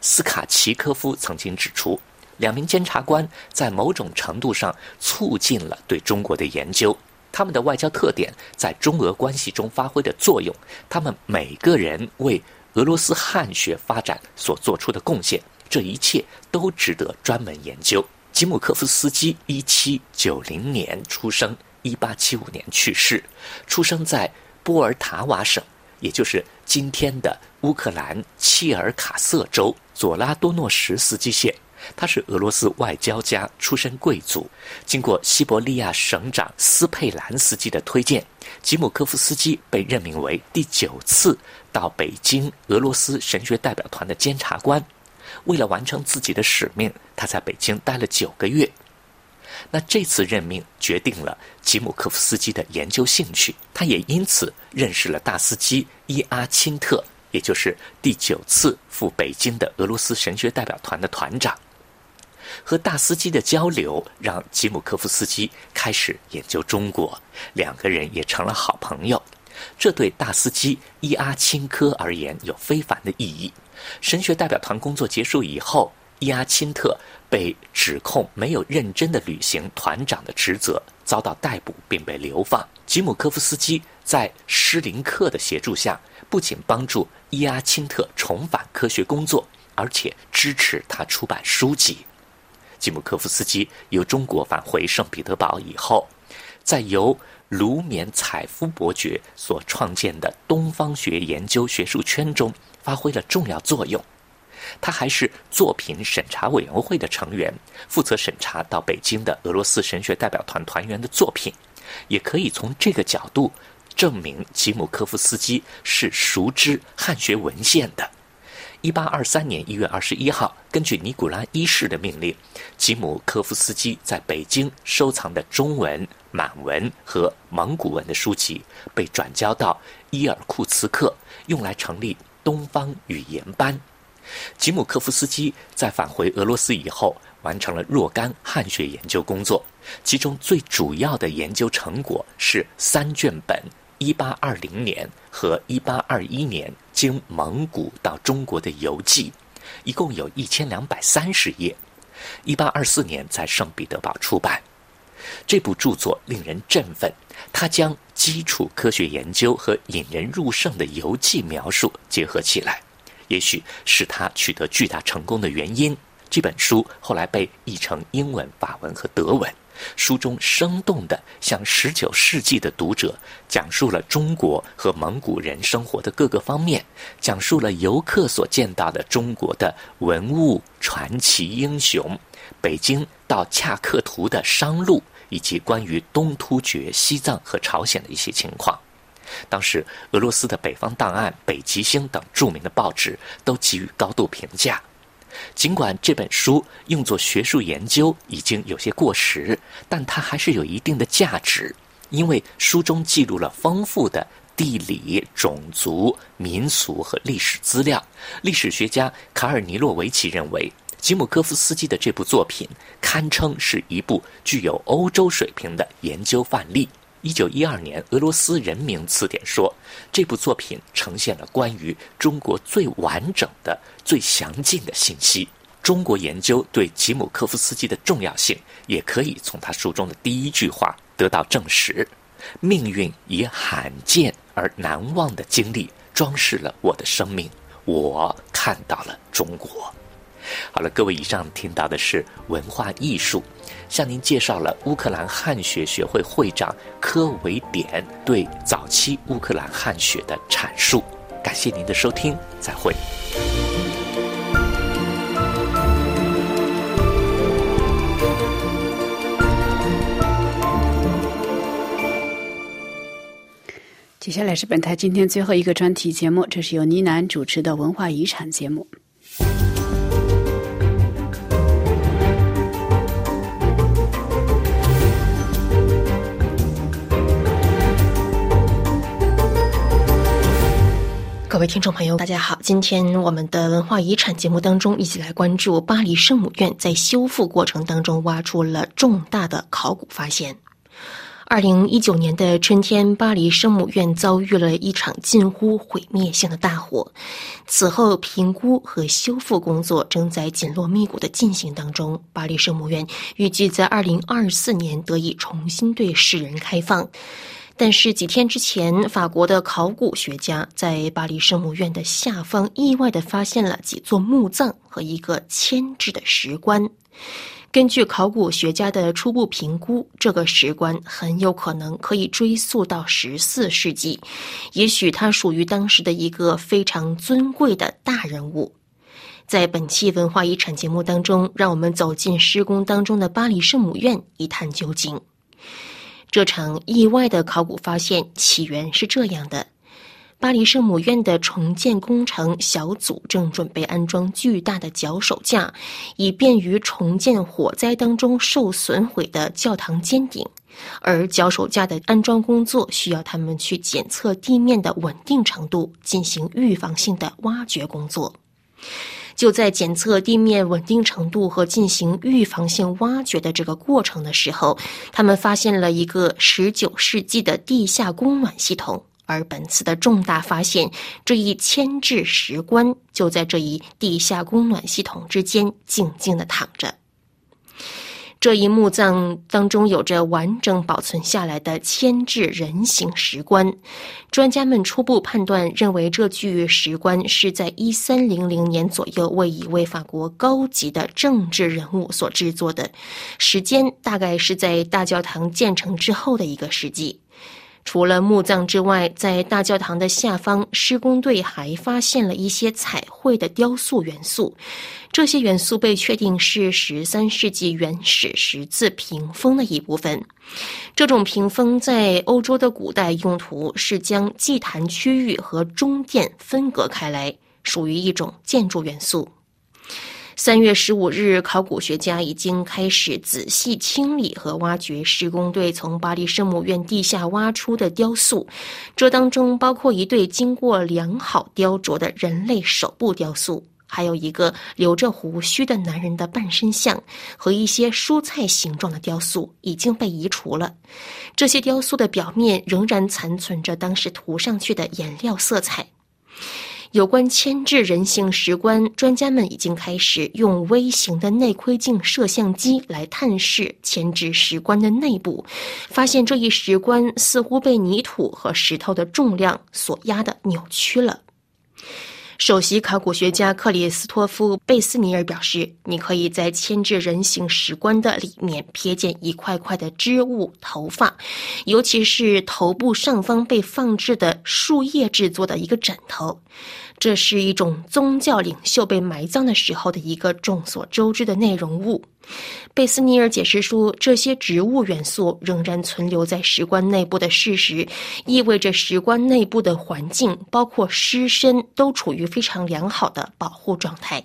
斯卡奇科夫曾经指出，两名监察官在某种程度上促进了对中国的研究，他们的外交特点在中俄关系中发挥的作用，他们每个人为俄罗斯汉学发展所做出的贡献，这一切都值得专门研究。吉姆科夫斯基一七九零年出生，一八七五年去世。出生在波尔塔瓦省，也就是今天的乌克兰切尔卡瑟州佐拉多诺什斯基县。他是俄罗斯外交家，出身贵族。经过西伯利亚省长斯佩兰斯基的推荐，吉姆科夫斯基被任命为第九次到北京俄罗斯神学代表团的监察官。为了完成自己的使命，他在北京待了九个月。那这次任命决定了吉姆科夫斯基的研究兴趣，他也因此认识了大司机伊阿钦特，也就是第九次赴北京的俄罗斯神学代表团的团长。和大司机的交流让吉姆科夫斯基开始研究中国，两个人也成了好朋友。这对大司机伊阿钦科而言有非凡的意义。神学代表团工作结束以后，伊阿钦特被指控没有认真的履行团长的职责，遭到逮捕并被流放。吉姆科夫斯基在施林克的协助下，不仅帮助伊阿钦特重返科学工作，而且支持他出版书籍。吉姆科夫斯基由中国返回圣彼得堡以后，在由卢缅采夫伯爵所创建的东方学研究学术圈中发挥了重要作用。他还是作品审查委员会的成员，负责审查到北京的俄罗斯神学代表团团员的作品。也可以从这个角度证明吉姆科夫斯基是熟知汉学文献的。一八二三年一月二十一号，根据尼古拉一世的命令，吉姆科夫斯基在北京收藏的中文。满文和蒙古文的书籍被转交到伊尔库茨克，用来成立东方语言班。吉姆科夫斯基在返回俄罗斯以后，完成了若干汉学研究工作，其中最主要的研究成果是三卷本1820年和1821年经蒙古到中国的游记，一共有一千两百三十页。1824年在圣彼得堡出版。这部著作令人振奋，他将基础科学研究和引人入胜的游记描述结合起来，也许是他取得巨大成功的原因。这本书后来被译成英文、法文和德文，书中生动地向19世纪的读者讲述了中国和蒙古人生活的各个方面，讲述了游客所见到的中国的文物、传奇、英雄，北京到恰克图的商路。以及关于东突厥、西藏和朝鲜的一些情况，当时俄罗斯的北方档案、北极星等著名的报纸都给予高度评价。尽管这本书用作学术研究已经有些过时，但它还是有一定的价值，因为书中记录了丰富的地理、种族、民俗和历史资料。历史学家卡尔尼洛维奇认为。吉姆科夫斯基的这部作品堪称是一部具有欧洲水平的研究范例。一九一二年，俄罗斯人民词典说，这部作品呈现了关于中国最完整的、最详尽的信息。中国研究对吉姆科夫斯基的重要性，也可以从他书中的第一句话得到证实：“命运以罕见而难忘的经历装饰了我的生命，我看到了中国。”好了，各位，以上听到的是文化艺术，向您介绍了乌克兰汉学学会会长科维典对早期乌克兰汉学的阐述。感谢您的收听，再会。接下来是本台今天最后一个专题节目，这是由倪楠主持的文化遗产节目。位听众朋友，大家好！今天我们的文化遗产节目当中，一起来关注巴黎圣母院在修复过程当中挖出了重大的考古发现。二零一九年的春天，巴黎圣母院遭遇了一场近乎毁灭性的大火。此后，评估和修复工作正在紧锣密鼓的进行当中。巴黎圣母院预计在二零二四年得以重新对世人开放。但是几天之前，法国的考古学家在巴黎圣母院的下方意外的发现了几座墓葬和一个牵制的石棺。根据考古学家的初步评估，这个石棺很有可能可以追溯到十四世纪，也许它属于当时的一个非常尊贵的大人物。在本期文化遗产节目当中，让我们走进施工当中的巴黎圣母院，一探究竟。这场意外的考古发现起源是这样的：巴黎圣母院的重建工程小组正准备安装巨大的脚手架，以便于重建火灾当中受损毁的教堂尖顶。而脚手架的安装工作需要他们去检测地面的稳定程度，进行预防性的挖掘工作。就在检测地面稳定程度和进行预防性挖掘的这个过程的时候，他们发现了一个十九世纪的地下供暖系统，而本次的重大发现，这一铅制石棺就在这一地下供暖系统之间静静的躺着。这一墓葬当中有着完整保存下来的铅制人形石棺，专家们初步判断认为，这具石棺是在一三零零年左右为一位法国高级的政治人物所制作的，时间大概是在大教堂建成之后的一个世纪。除了墓葬之外，在大教堂的下方，施工队还发现了一些彩绘的雕塑元素。这些元素被确定是十三世纪原始十字屏风的一部分。这种屏风在欧洲的古代用途是将祭坛区域和中殿分隔开来，属于一种建筑元素。三月十五日，考古学家已经开始仔细清理和挖掘施工队从巴黎圣母院地下挖出的雕塑，这当中包括一对经过良好雕琢的人类手部雕塑。还有一个留着胡须的男人的半身像和一些蔬菜形状的雕塑已经被移除了，这些雕塑的表面仍然残存着当时涂上去的颜料色彩。有关牵制人性石棺，专家们已经开始用微型的内窥镜摄像机来探视牵制石棺的内部，发现这一石棺似乎被泥土和石头的重量所压得扭曲了。首席考古学家克里斯托夫·贝斯尼尔表示：“你可以在牵制人形石棺的里面瞥见一块块的织物头发，尤其是头部上方被放置的树叶制作的一个枕头。”这是一种宗教领袖被埋葬的时候的一个众所周知的内容物。贝斯尼尔解释说，这些植物元素仍然存留在石棺内部的事实，意味着石棺内部的环境，包括尸身，都处于非常良好的保护状态。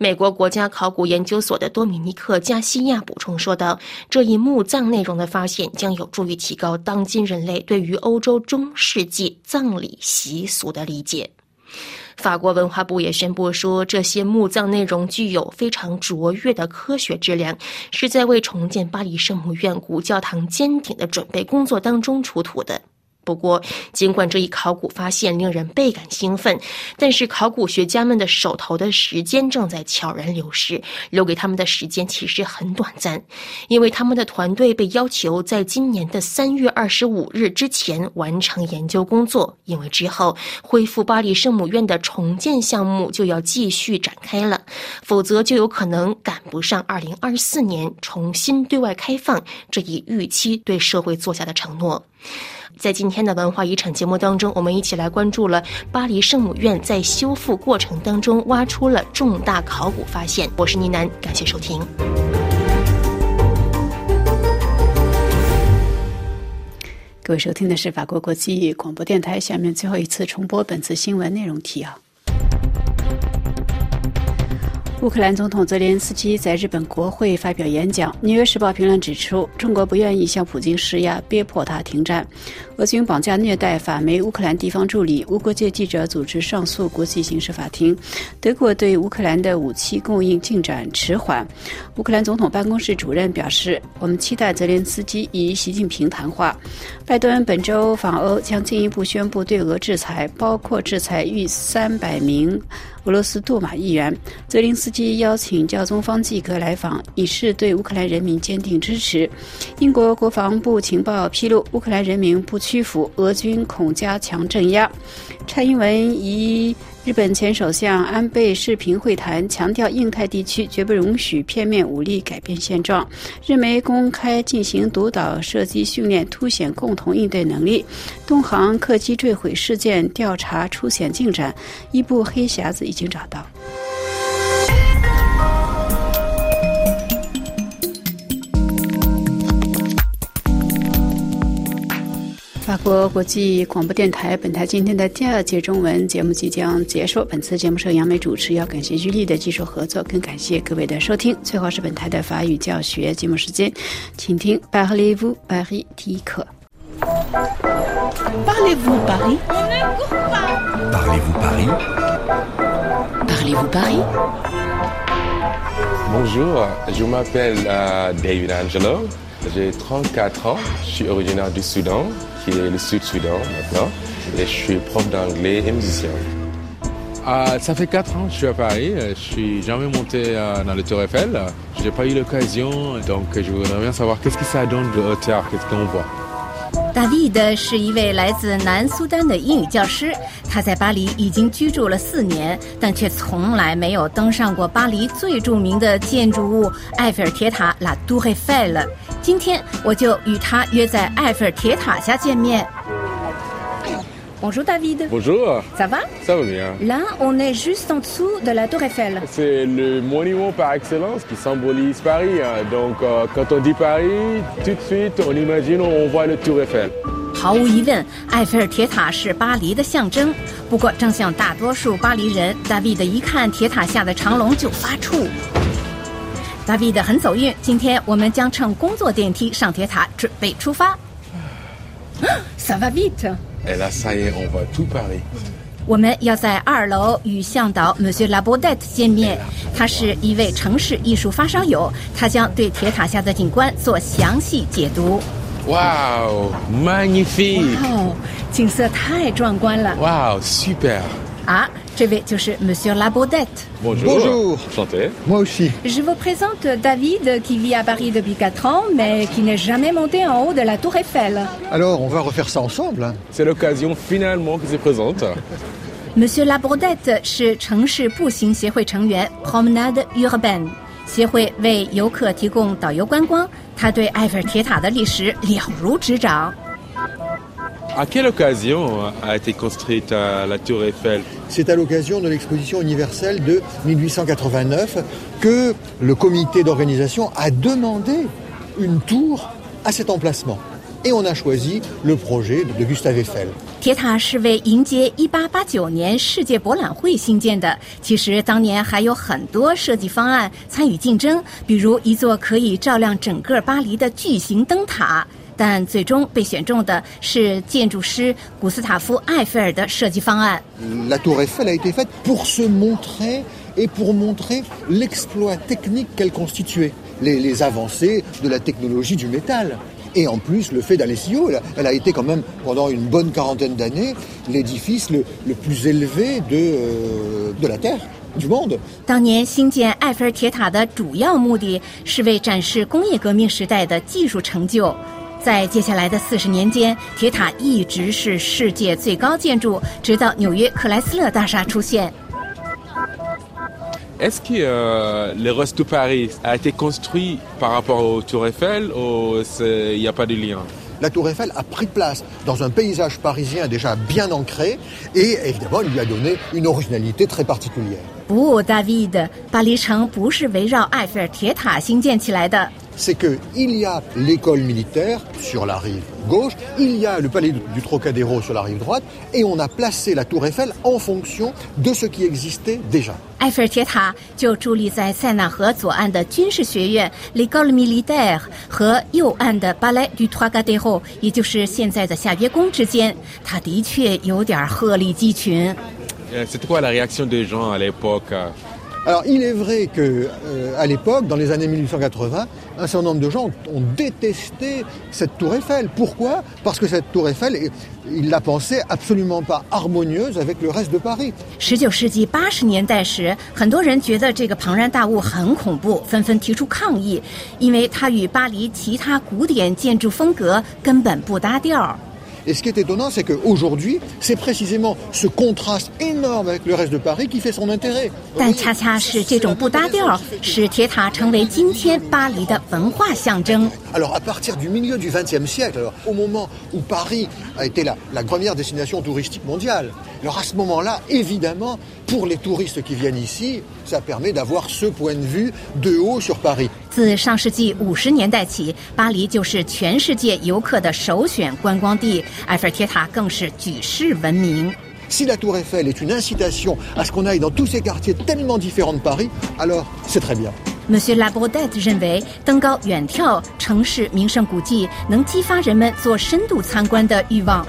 美国国家考古研究所的多米尼克·加西亚补充说道：“这一墓葬内容的发现将有助于提高当今人类对于欧洲中世纪葬礼习俗的理解。”法国文化部也宣布说，这些墓葬内容具有非常卓越的科学质量，是在为重建巴黎圣母院古教堂坚挺的准备工作当中出土的。不过，尽管这一考古发现令人倍感兴奋，但是考古学家们的手头的时间正在悄然流失，留给他们的时间其实很短暂，因为他们的团队被要求在今年的三月二十五日之前完成研究工作，因为之后恢复巴黎圣母院的重建项目就要继续展开了，否则就有可能赶不上二零二四年重新对外开放这一预期对社会做下的承诺。在今天的文化遗产节目当中，我们一起来关注了巴黎圣母院在修复过程当中挖出了重大考古发现。我是倪楠，感谢收听。各位收听的是法国国际广播电台，下面最后一次重播本次新闻内容提要。乌克兰总统泽连斯基在日本国会发表演讲。《纽约时报》评论指出，中国不愿意向普京施压，逼迫他停战。俄军绑架虐待法媒乌克兰地方助理，无国界记者组织上诉国际刑事法庭。德国对乌克兰的武器供应进展迟缓。乌克兰总统办公室主任表示：“我们期待泽连斯基与习近平谈话。”拜登本周访欧，将进一步宣布对俄制裁，包括制裁逾三百名。俄罗斯杜马议员泽连斯基邀请教宗方济各来访，以示对乌克兰人民坚定支持。英国国防部情报披露，乌克兰人民不屈服，俄军恐加强镇压。蔡英文以。日本前首相安倍视频会谈，强调印太地区绝不容许片面武力改变现状。日媒公开进行独岛射击训练，凸显共同应对能力。东航客机坠毁事件调查出显进展，一部黑匣子已经找到。法国国际广播电台，本台今天的第二节中文节目即将结束。本次节目是由杨梅主持，要感谢居丽的技术合作，更感谢各位的收听。最后是本台的法语教学节目时间，请听 Parlez-vous Paris 第一课。Parlez-vous Paris Parlez-vous Paris Parlez-vous Paris Bonjour, je m'appelle David Angelo. J'ai 34 ans, je suis originaire du Soudan, qui est le Sud-Soudan maintenant, et je suis prof d'anglais et musicien. Ah, ça fait 4 ans que je suis à Paris, je suis jamais monté euh, dans le Tour Eiffel, j'ai pas eu l'occasion, donc je voudrais bien savoir qu'est-ce que ça donne de hauteur, qu'est-ce qu'on voit? David 是一位来自南苏丹的英语教师，他在巴黎已经居住了四年，但却从来没有登上过巴黎最著名的建筑物埃菲尔铁塔 La Tour Eiffel。今天我就与他约在埃菲尔铁塔下见面。Bonjour David. Bonjour. Ça va Ça va bien. Là, on est juste en dessous de la Tour Eiffel. C'est le monument par excellence qui symbolise Paris. hein. Donc, euh, quand on dit Paris, tout de suite, on imagine, on voit le Tour Eiffel. 毫无疑问，埃菲尔铁塔是巴黎的象征。不过，正像大多数巴黎人，David 一看铁塔下的长龙就发怵。David 很走运，今天我们将乘工作电梯上铁塔，准备出发。Ça va vite。 我们要在二楼与向导 Monsieur Laboudet 见面，他是一位城市艺术发烧友，他将对铁塔下的景观做详细解读。Waouh, magnifique. 哦，景色太壮观了 Waouh, super. 啊！这位就是 Monsieur Labaudet。 Bonjour. Bonjour. Enchanté. Moi aussi. Je vous présente David qui vit à Paris depuis 4 ans, mais qui n'est jamais monté en haut de la Tour Eiffel. Alors, on va refaire ça ensemble. hein. C'est l'occasion finalement qui se présente. Monsieur Labaudet 是城市步行协会成员 Promenade Urbaine 协会为游客提供导游观光，他对埃菲尔铁塔的历史了如指掌。 À quelle occasion a été construite euh, la Tour Eiffel C'est à l'occasion de l'exposition universelle de 1889 que le comité d'organisation a demandé une tour à cet emplacement. Et on a choisi le projet de Gustave Eiffel. 铁塔是为迎接1889年世界博览会兴建的。其实当年还有很多设计方案参与竞争，比如一座可以照亮整个巴黎的巨型灯塔。 但最终被选中的是建筑师古斯塔夫·埃菲尔的设计方案。La tour Eiffel a été faite pour se montrer et pour montrer l'exploit technique qu'elle constituait, les, les avancées de la technologie du métal. Et en plus, le fait d'aller si haut, elle a, elle a été quand même, pendant une bonne quarantaine d'années, l'édifice le, le plus élevé de, euh, de la Terre, du monde. 当年兴建埃菲尔铁塔的主要目的是为展示工业革命时代的技术成就。在接下来的四十年间，铁塔一直是世界最高建筑，直到纽约克莱斯勒大厦出现。Est-ce que euh, le reste de Paris a été construit par rapport au Tour Eiffel ou il n'y a pas de lien La tour Eiffel a pris place dans un paysage parisien déjà bien ancré et évidemment, il lui a donné une originalité très particulière. 不，David，巴黎城不是围绕埃菲尔铁塔兴建起来的。c'est qu'il y a l'école militaire sur la rive gauche, il y a le palais du Trocadéro sur la rive droite, et on a placé la tour Eiffel en fonction de ce qui existait déjà. 埃菲尔铁塔就伫立在塞纳河左岸的军事学院 （L'École Militaire） 和右岸的 Palais du Trocadéro，也就是现在的夏约宫之间。它的确有点鹤立鸡群。 Euh, C'était quoi la réaction des gens à l'époque euh Alors, il est vrai que euh, à l'époque, dans les années 1880, un certain nombre de gens ont détesté cette tour Eiffel. Pourquoi Parce que cette tour Eiffel, eh, ils la pensaient absolument pas harmonieuse avec le reste de Paris. 十九世纪八十年代时，很多人觉得这个庞然大物很恐怖，纷纷提出抗议，因为它与巴黎其他古典建筑风格根本不搭调。 et ce qui est étonnant, c'est qu'aujourd'hui, c'est précisément ce contraste énorme avec le reste de Paris qui fait son intérêt. Alors à partir du milieu du XXe siècle, au moment où Paris a été la première destination touristique mondiale, alors à ce moment-là, évidemment, pour les touristes qui viennent ici, ça permet d'avoir ce point de vue de haut sur Paris. 自上世纪五十年代起，巴黎就是全世界游客的首选观光地，埃菲尔铁塔更是举世闻名。 Si la tour Eiffel est une incitation à ce qu'on aille dans tous ces quartiers tellement différents de Paris, alors c'est très bien. Monsieur Labaudet 认为，登高远眺城市名胜古迹能激发人们做深度参观的欲望。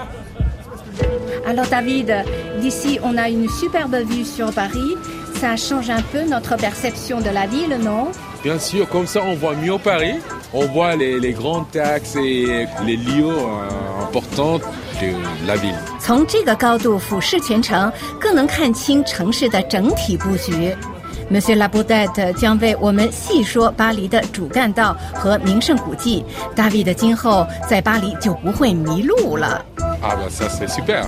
Alors David, d'ici on a une superbe vue sur Paris. Ça change un peu notre perception de la ville, non Bien sûr, comme ça on voit mieux Paris, on voit les, les grands axes et les lieux euh, importants de la ville. 从这个高度俯视全城，更能看清城市的整体布局。 Monsieur l a b o u d e t t 将为我们细说巴黎的主干道和名胜古迹。大卫的今后在巴黎就不会迷路了。啊，c'est super。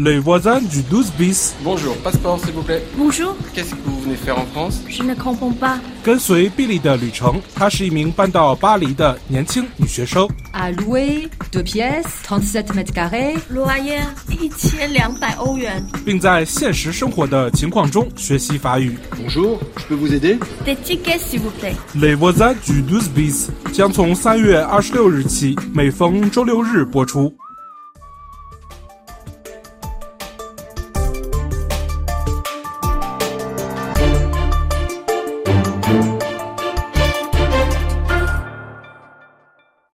Les voisins du 12 bis. Bonjour, passeport s'il vous plaît. Bonjour. Qu'est-ce que vous venez faire en France Je ne comprends pas. 跟随比利的旅程，她是一名搬到巴黎的年轻女学生。 À louer, deux pièces, 37 mètres carrés. Loyer 一千两百欧元。并在现实生活的情况中学习法语。 Bonjour, je peux vous aider Des tickets s'il vous plaît. Les voisins du 12 bis 将从三月二十六日起每逢周六日播出。